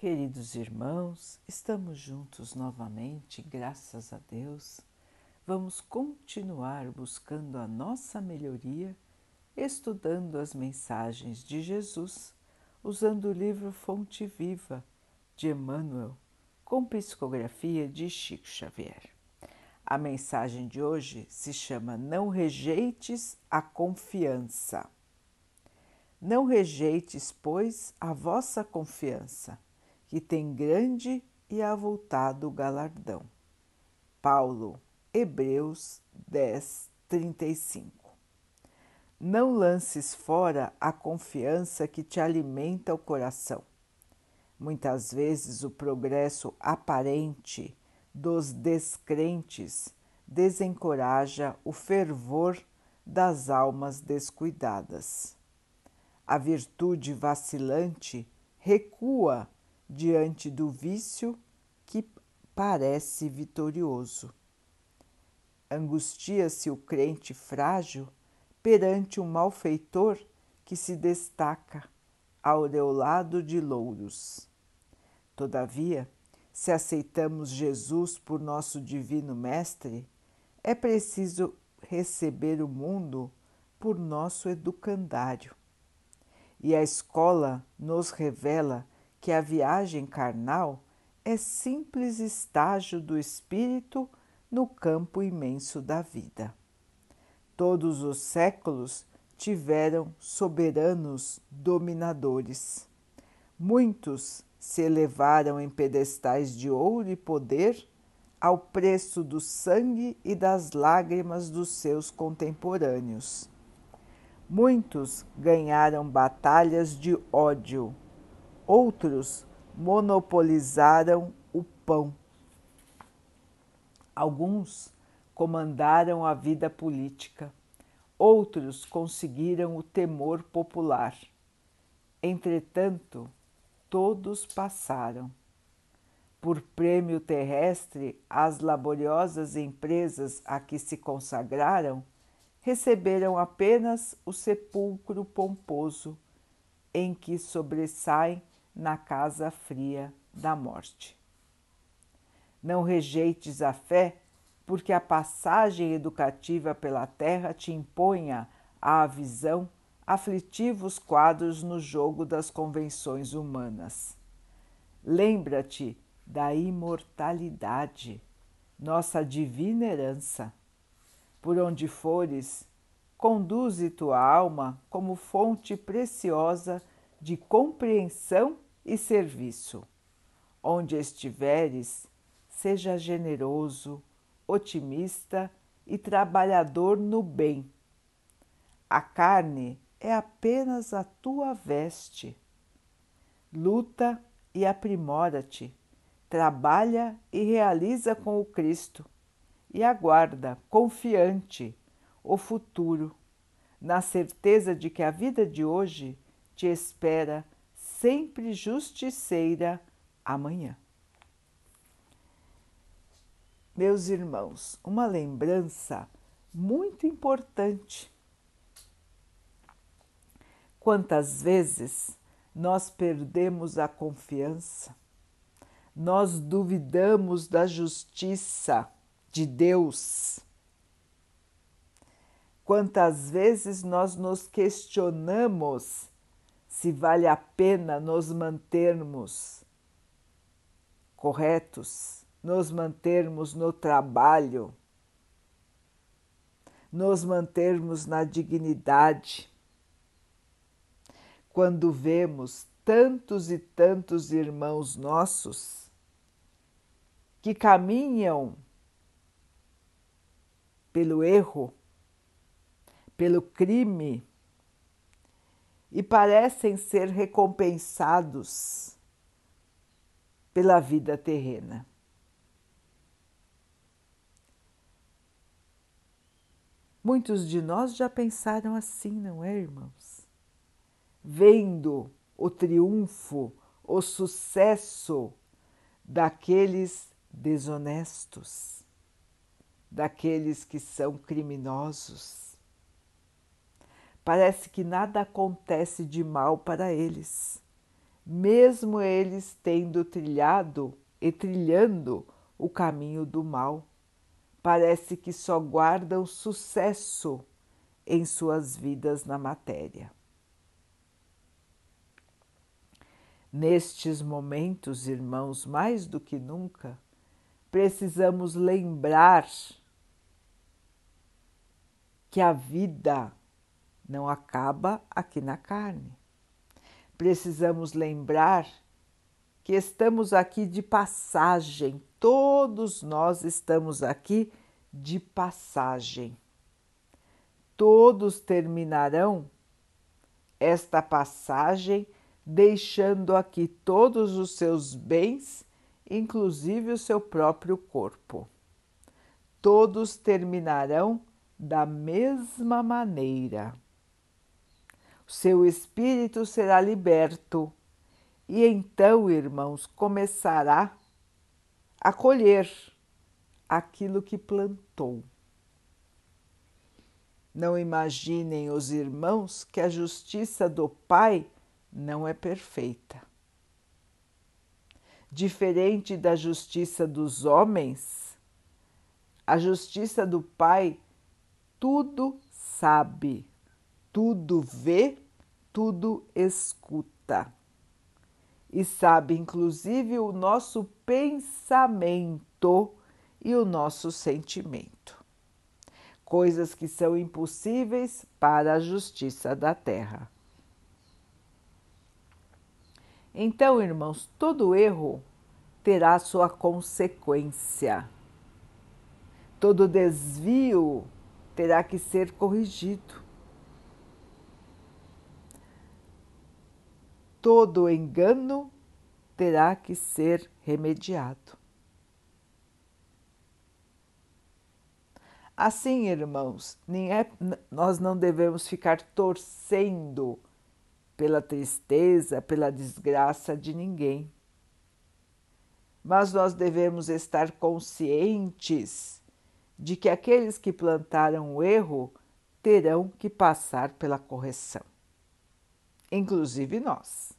Queridos irmãos, estamos juntos novamente, graças a Deus. Vamos continuar buscando a nossa melhoria, estudando as mensagens de Jesus, usando o livro Fonte Viva de Emmanuel, com psicografia de Chico Xavier. A mensagem de hoje se chama Não rejeites a confiança. Não rejeites, pois, a vossa confiança, que tem grande e avultado galardão. Paulo, Hebreus 10, 35. Não lances fora a confiança que te alimenta o coração. Muitas vezes o progresso aparente dos descrentes desencoraja o fervor das almas descuidadas a virtude vacilante recua diante do vício que parece vitorioso. Angustia-se o crente frágil perante um malfeitor que se destaca, aureolado de louros. Todavia, se aceitamos Jesus por nosso Divino Mestre, é preciso receber o mundo por nosso educandário e a escola nos revela que a viagem carnal é simples estágio do espírito no campo imenso da vida. Todos os séculos tiveram soberanos dominadores. Muitos se elevaram em pedestais de ouro e poder ao preço do sangue e das lágrimas dos seus contemporâneos. Muitos ganharam batalhas de ódio, outros monopolizaram o pão. Alguns comandaram a vida política, outros conseguiram o temor popular. Entretanto, todos passaram. Por prêmio terrestre, as laboriosas empresas a que se consagraram receberam apenas o sepulcro pomposo em que sobressaem na casa fria da morte. Não rejeites a fé, porque a passagem educativa pela terra te imponha à visão aflitivos quadros no jogo das convenções humanas. Lembra-te da imortalidade, nossa divina herança por onde fores, conduze tua alma como fonte preciosa de compreensão e serviço. Onde estiveres, seja generoso, otimista e trabalhador no bem. A carne é apenas a tua veste. Luta e aprimora-te, trabalha e realiza com o Cristo e aguarda, confiante, o futuro, na certeza de que a vida de hoje te espera sempre justiceira amanhã. Meus irmãos, uma lembrança muito importante. Quantas vezes nós perdemos a confiança, nós duvidamos da justiça de Deus. Quantas vezes nós nos questionamos se vale a pena nos mantermos corretos, nos mantermos no trabalho, nos mantermos na dignidade. Quando vemos tantos e tantos irmãos nossos que caminham pelo erro, pelo crime e parecem ser recompensados pela vida terrena. Muitos de nós já pensaram assim, não é, irmãos? Vendo o triunfo, o sucesso daqueles desonestos daqueles que são criminosos. Parece que nada acontece de mal para eles, mesmo eles tendo trilhado e trilhando o caminho do mal. Parece que só guardam sucesso em suas vidas na matéria. Nestes momentos, irmãos, mais do que nunca, precisamos lembrar que a vida não acaba aqui na carne. Precisamos lembrar que estamos aqui de passagem, todos nós estamos aqui de passagem. Todos terminarão esta passagem deixando aqui todos os seus bens, inclusive o seu próprio corpo. Todos terminarão da mesma maneira. Seu espírito será liberto e então, irmãos, começará a colher aquilo que plantou. Não imaginem os irmãos que a justiça do Pai não é perfeita. Diferente da justiça dos homens, a justiça do Pai tudo sabe, tudo vê, tudo escuta. E sabe inclusive o nosso pensamento e o nosso sentimento. Coisas que são impossíveis para a justiça da terra. Então, irmãos, todo erro terá sua consequência. Todo desvio terá que ser corrigido. Todo engano terá que ser remediado. Assim, irmãos, é, nós não devemos ficar torcendo pela tristeza, pela desgraça de ninguém. Mas nós devemos estar conscientes de que aqueles que plantaram o erro terão que passar pela correção, inclusive nós.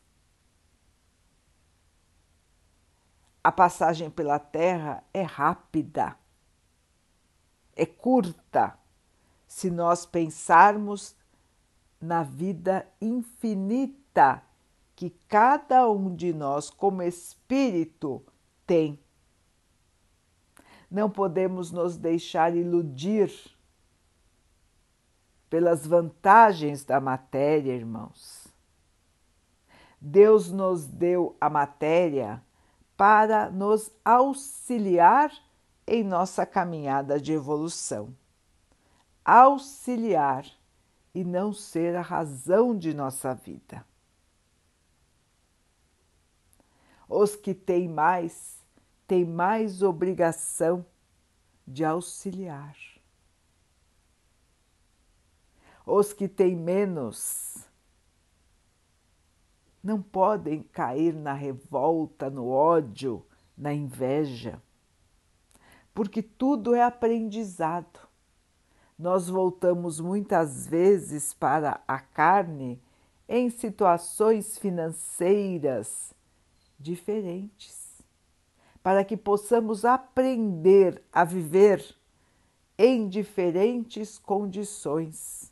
A passagem pela terra é rápida, é curta, se nós pensarmos na vida infinita que cada um de nós, como espírito, tem. Não podemos nos deixar iludir pelas vantagens da matéria, irmãos. Deus nos deu a matéria para nos auxiliar em nossa caminhada de evolução. Auxiliar e não ser a razão de nossa vida. Os que têm mais, têm mais obrigação de auxiliar. Os que têm menos não podem cair na revolta, no ódio, na inveja, porque tudo é aprendizado. Nós voltamos muitas vezes para a carne em situações financeiras diferentes, para que possamos aprender a viver em diferentes condições,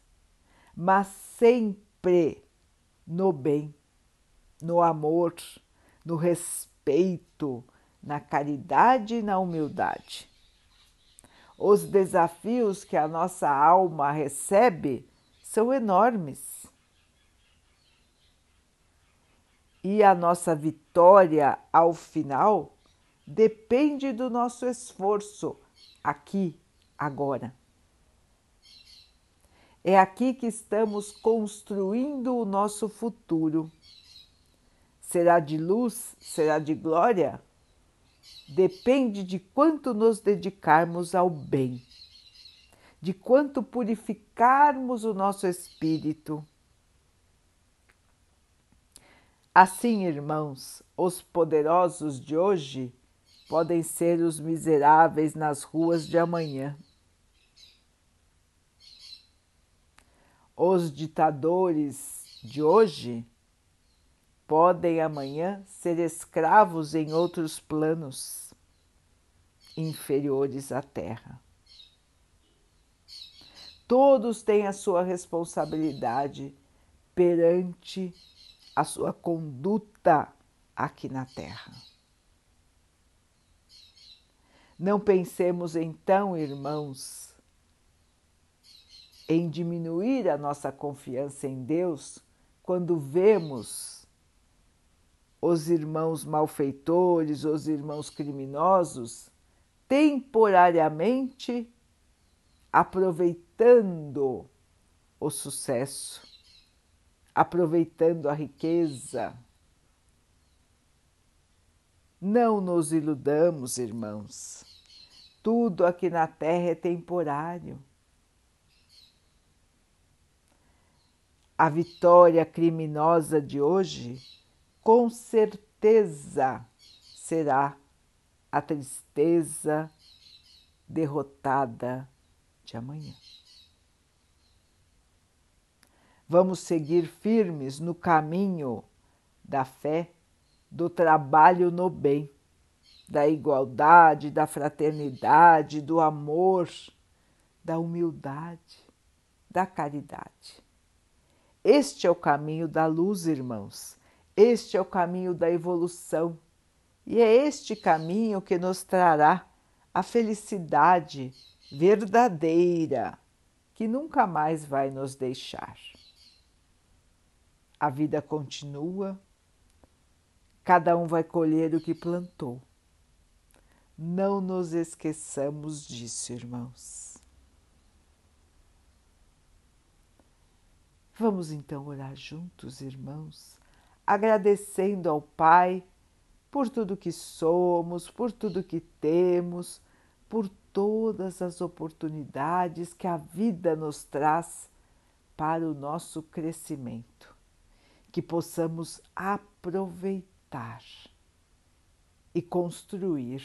mas sempre no bem, no amor, no respeito, na caridade e na humildade os desafios que a nossa alma recebe são enormes. E a nossa vitória ao final depende do nosso esforço aqui, agora. É aqui que estamos construindo o nosso futuro. Será de luz? Será de glória? depende de quanto nos dedicarmos ao bem, de quanto purificarmos o nosso espírito. Assim, irmãos, os poderosos de hoje podem ser os miseráveis nas ruas de amanhã. Os ditadores de hoje podem amanhã ser escravos em outros planos inferiores à Terra. Todos têm a sua responsabilidade perante a sua conduta aqui na Terra. Não pensemos então, irmãos, em diminuir a nossa confiança em Deus quando vemos os irmãos malfeitores, os irmãos criminosos, temporariamente aproveitando o sucesso, aproveitando a riqueza. Não nos iludamos, irmãos. Tudo aqui na Terra é temporário. A vitória criminosa de hoje, com certeza, será a tristeza derrotada de amanhã. Vamos seguir firmes no caminho da fé, do trabalho no bem, da igualdade, da fraternidade, do amor, da humildade, da caridade. Este é o caminho da luz, irmãos. Este é o caminho da evolução. E é este caminho que nos trará a felicidade verdadeira que nunca mais vai nos deixar. A vida continua, cada um vai colher o que plantou. Não nos esqueçamos disso, irmãos. Vamos então orar juntos, irmãos, agradecendo ao Pai por tudo que somos, por tudo que temos, por todas as oportunidades que a vida nos traz para o nosso crescimento, que possamos aproveitar e construir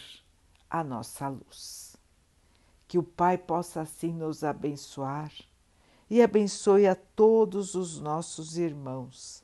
a nossa luz. Que o Pai possa assim nos abençoar e abençoe a todos os nossos irmãos.